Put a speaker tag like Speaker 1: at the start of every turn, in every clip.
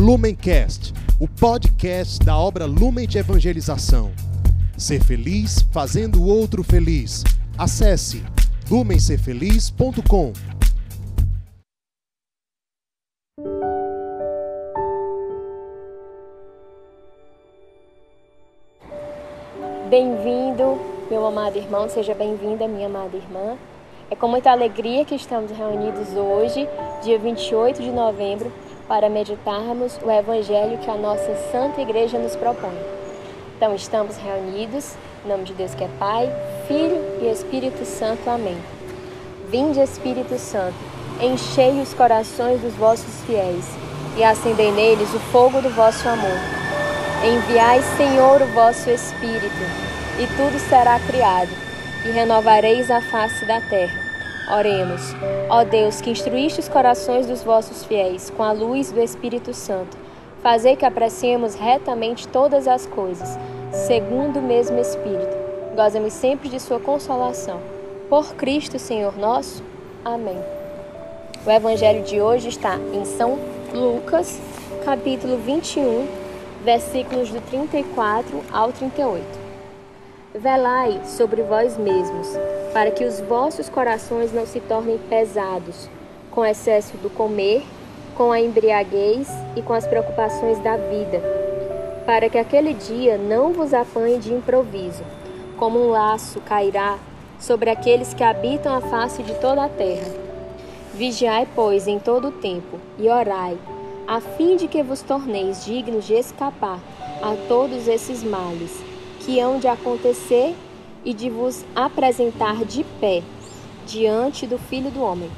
Speaker 1: Lumencast, o podcast da obra Lumen de Evangelização. Ser feliz fazendo o outro feliz. Acesse lumencerfeliz.com.
Speaker 2: Bem-vindo, meu amado irmão, seja bem-vinda, minha amada irmã. É com muita alegria que estamos reunidos hoje, dia 28 de novembro, para meditarmos o Evangelho que a nossa Santa Igreja nos propõe. Então, estamos reunidos, em nome de Deus que é Pai, Filho e Espírito Santo. Amém. Vinde, Espírito Santo, enchei os corações dos vossos fiéis e acendei neles o fogo do vosso amor. Enviai, Senhor, o vosso Espírito, e tudo será criado, e renovareis a face da terra. Oremos. Ó Deus, que instruíste os corações dos vossos fiéis com a luz do Espírito Santo, fazei que apreciemos retamente todas as coisas, segundo o mesmo Espírito. Goza-me sempre de sua consolação. Por Cristo, Senhor nosso. Amém. O evangelho de hoje está em São Lucas, capítulo 21, versículos do 34 ao 38. Velai sobre vós mesmos, para que os vossos corações não se tornem pesados, com excesso do comer, com a embriaguez e com as preocupações da vida, para que aquele dia não vos apanhe de improviso, como um laço cairá sobre aqueles que habitam a face de toda a terra. Vigiai, pois, em todo o tempo, e orai, a fim de que vos torneis dignos de escapar a todos esses males que hão de acontecer e de vos apresentar de pé diante do Filho do Homem.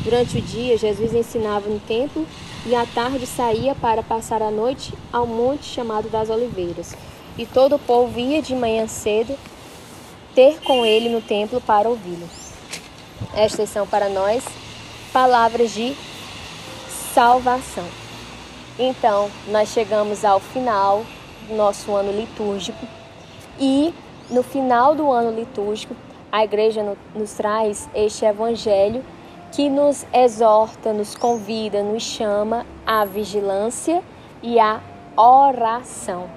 Speaker 2: Durante o dia, Jesus ensinava no templo e à tarde saía para passar a noite ao monte chamado das Oliveiras. E todo o povo ia de manhã cedo ter com ele no templo para ouvi-lo. Estas são para nós palavras de salvação. Então, nós chegamos ao final do nosso ano litúrgico e no final do ano litúrgico, a igreja nos traz este evangelho que nos exorta, nos convida, nos chama à vigilância e à oração.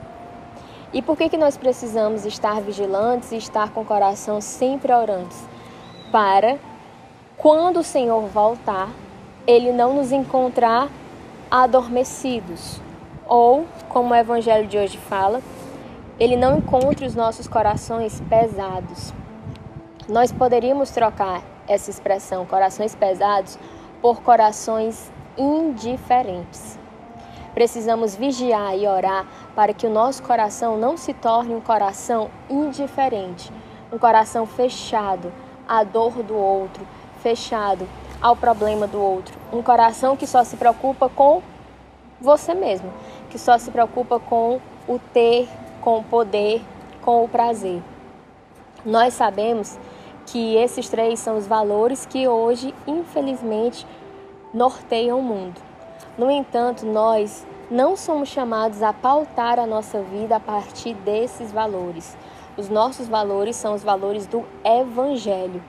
Speaker 2: E por que, que nós precisamos estar vigilantes e estar com o coração sempre orantes? Para, quando o Senhor voltar, ele não nos encontrar adormecidos. Ou, como o evangelho de hoje fala, ele não encontre os nossos corações pesados. Nós poderíamos trocar essa expressão, corações pesados, por corações indiferentes. Precisamos vigiar e orar para que o nosso coração não se torne um coração indiferente, um coração fechado à dor do outro, fechado ao problema do outro. Um coração que só se preocupa com você mesmo, que só se preocupa com o ter, com o poder, com o prazer. Nós sabemos que esses três são os valores que hoje, infelizmente, norteiam o mundo. No entanto, nós não somos chamados a pautar a nossa vida a partir desses valores. Os nossos valores são os valores do Evangelho.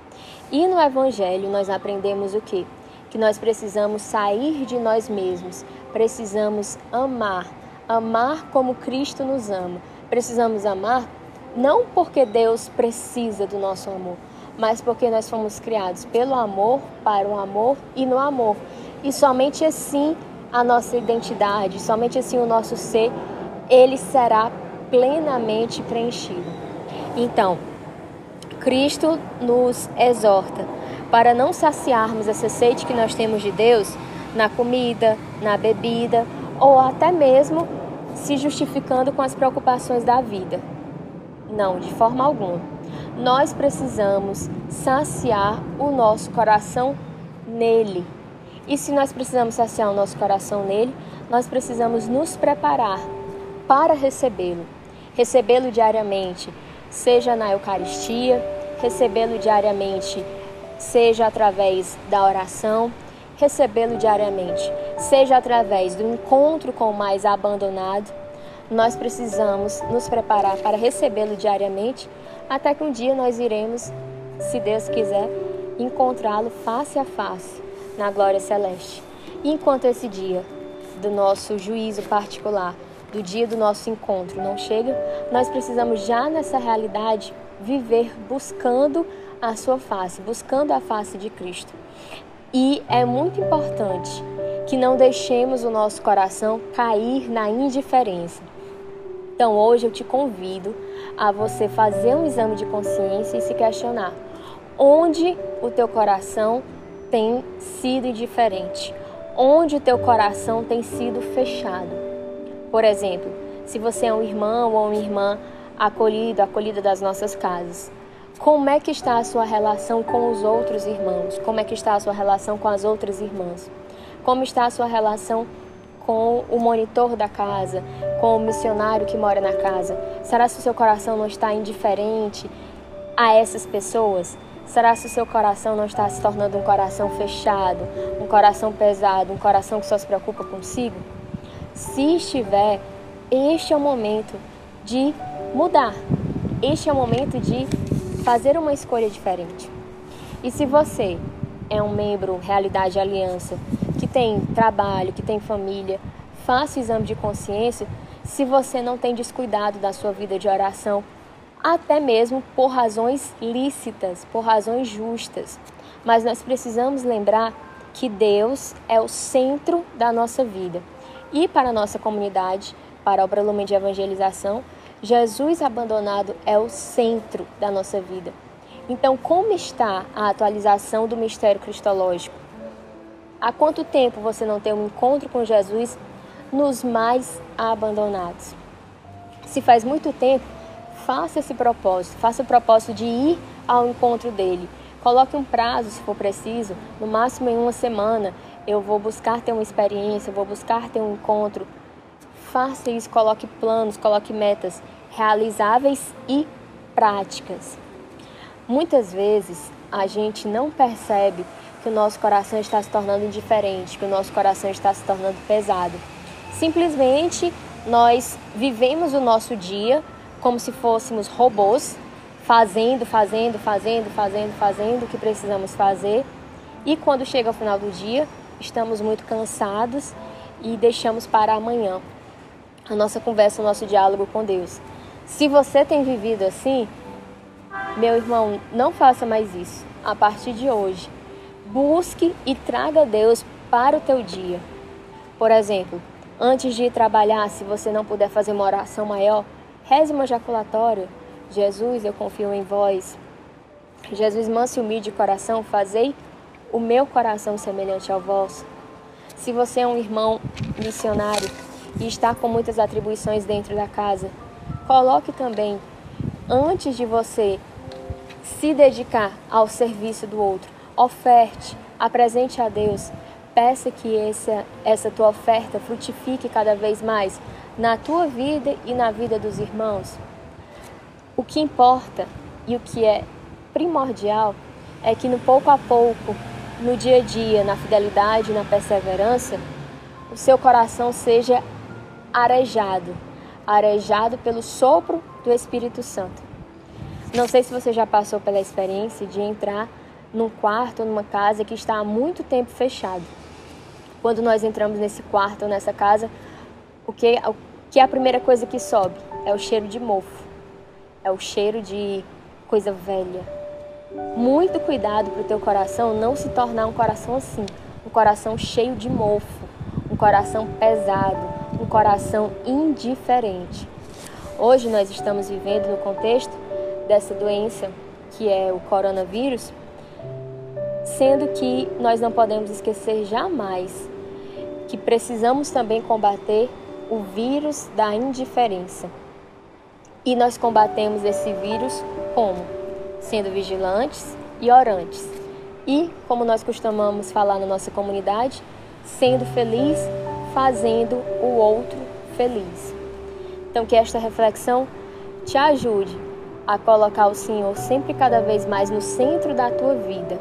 Speaker 2: E no Evangelho nós aprendemos o quê? Que nós precisamos sair de nós mesmos, precisamos amar, amar como Cristo nos ama. Precisamos amar não porque Deus precisa do nosso amor, mas porque nós fomos criados pelo amor, para o amor e no amor. E somente assim a nossa identidade, somente assim o nosso ser, ele será plenamente preenchido. Então, Cristo nos exorta para não saciarmos essa sede que nós temos de Deus na comida, na bebida ou até mesmo se justificando com as preocupações da vida. Não, de forma alguma. Nós precisamos saciar o nosso coração nele. E se nós precisamos saciar o nosso coração nele, nós precisamos nos preparar para recebê-lo. Recebê-lo diariamente, seja na Eucaristia, recebê-lo diariamente, seja através da oração, recebê-lo diariamente, seja através do encontro com o mais abandonado, nós precisamos nos preparar para recebê-lo diariamente, até que um dia nós iremos, se Deus quiser, encontrá-lo face a face na glória celeste. Enquanto esse dia do nosso juízo particular, do dia do nosso encontro não chega, nós precisamos já nessa realidade viver buscando a sua face, buscando a face de Cristo. E é muito importante que não deixemos o nosso coração cair na indiferença. Então hoje eu te convido a você fazer um exame de consciência e se questionar onde o teu coração tem sido indiferente, onde o teu coração tem sido fechado. Por exemplo, se você é um irmão ou uma irmã acolhido, acolhida das nossas casas, como é que está a sua relação com os outros irmãos? Como é que está a sua relação com as outras irmãs? Como está a sua relação com o monitor da casa, com o missionário que mora na casa? Será que o seu coração não está indiferente a essas pessoas? Será que o seu coração não está se tornando um coração fechado, um coração pesado, um coração que só se preocupa consigo? Se estiver, este é o momento de mudar. Este é o momento de fazer uma escolha diferente. E se você é um membro Realidade Aliança tem trabalho, que tem família, faça o exame de consciência se você não tem descuidado da sua vida de oração, até mesmo por razões lícitas, por razões justas. Mas nós precisamos lembrar que Deus é o centro da nossa vida. E para a nossa comunidade, para a Obra Lumen de Evangelização, Jesus abandonado é o centro da nossa vida. Então, como está a atualização do mistério cristológico? Há quanto tempo você não tem um encontro com Jesus nos mais abandonados? Se faz muito tempo, faça esse propósito, faça o propósito de ir ao encontro dele. Coloque um prazo, se for preciso, no máximo em uma semana. Eu vou buscar ter uma experiência, vou buscar ter um encontro Faça isso, coloque planos, coloque metas realizáveis e práticas. Muitas vezes a gente não percebe que o nosso coração está se tornando indiferente, que o nosso coração está se tornando pesado. Simplesmente nós vivemos o nosso dia como se fôssemos robôs, fazendo, fazendo, fazendo, fazendo, fazendo o que precisamos fazer. E quando chega o final do dia, estamos muito cansados e deixamos para amanhã a nossa conversa, o nosso diálogo com Deus. Se você tem vivido assim, meu irmão, não faça mais isso. A partir de hoje, busque e traga Deus para o teu dia. Por exemplo, antes de ir trabalhar, se você não puder fazer uma oração maior, reze uma ejaculatória. Jesus, eu confio em vós. Jesus, manso e humilde de coração, fazei o meu coração semelhante ao vosso. Se você é um irmão missionário, e está com muitas atribuições dentro da casa. Coloque também, antes de você se dedicar ao serviço do outro, oferte, apresente a Deus, peça que essa, essa tua oferta frutifique cada vez mais na tua vida e na vida dos irmãos. O que importa e o que é primordial é que no pouco a pouco, no dia a dia, na fidelidade, na perseverança, o seu coração seja arejado arejado pelo sopro do Espírito Santo. Não sei se você já passou pela experiência de entrar num quarto ou numa casa que está há muito tempo fechado. Quando nós entramos nesse quarto ou nessa casa, o que, o que é a primeira coisa que sobe? É o cheiro de mofo. É o cheiro de coisa velha. Muito cuidado para o teu coração não se tornar um coração assim, um coração cheio de mofo, um coração pesado, um coração indiferente. Hoje nós estamos vivendo no contexto dessa doença que é o coronavírus, sendo que nós não podemos esquecer jamais que precisamos também combater o vírus da indiferença. E nós combatemos esse vírus como? Sendo vigilantes e orantes. E, como nós costumamos falar na nossa comunidade, sendo feliz fazendo o outro feliz. Então, que esta reflexão te ajude a colocar o Senhor sempre cada vez mais no centro da tua vida,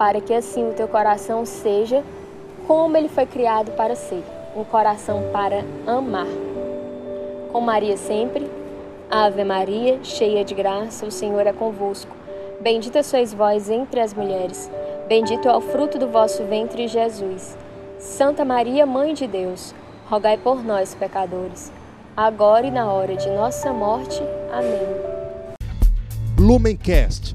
Speaker 2: para que assim o teu coração seja como ele foi criado para ser um coração para amar. Com Maria sempre, Ave Maria, cheia de graça, o Senhor é convosco. Bendita sois vós entre as mulheres, bendito é o fruto do vosso ventre, Jesus. Santa Maria, Mãe de Deus, rogai por nós, pecadores, agora e na hora de nossa morte. Amém.
Speaker 1: Lumencast,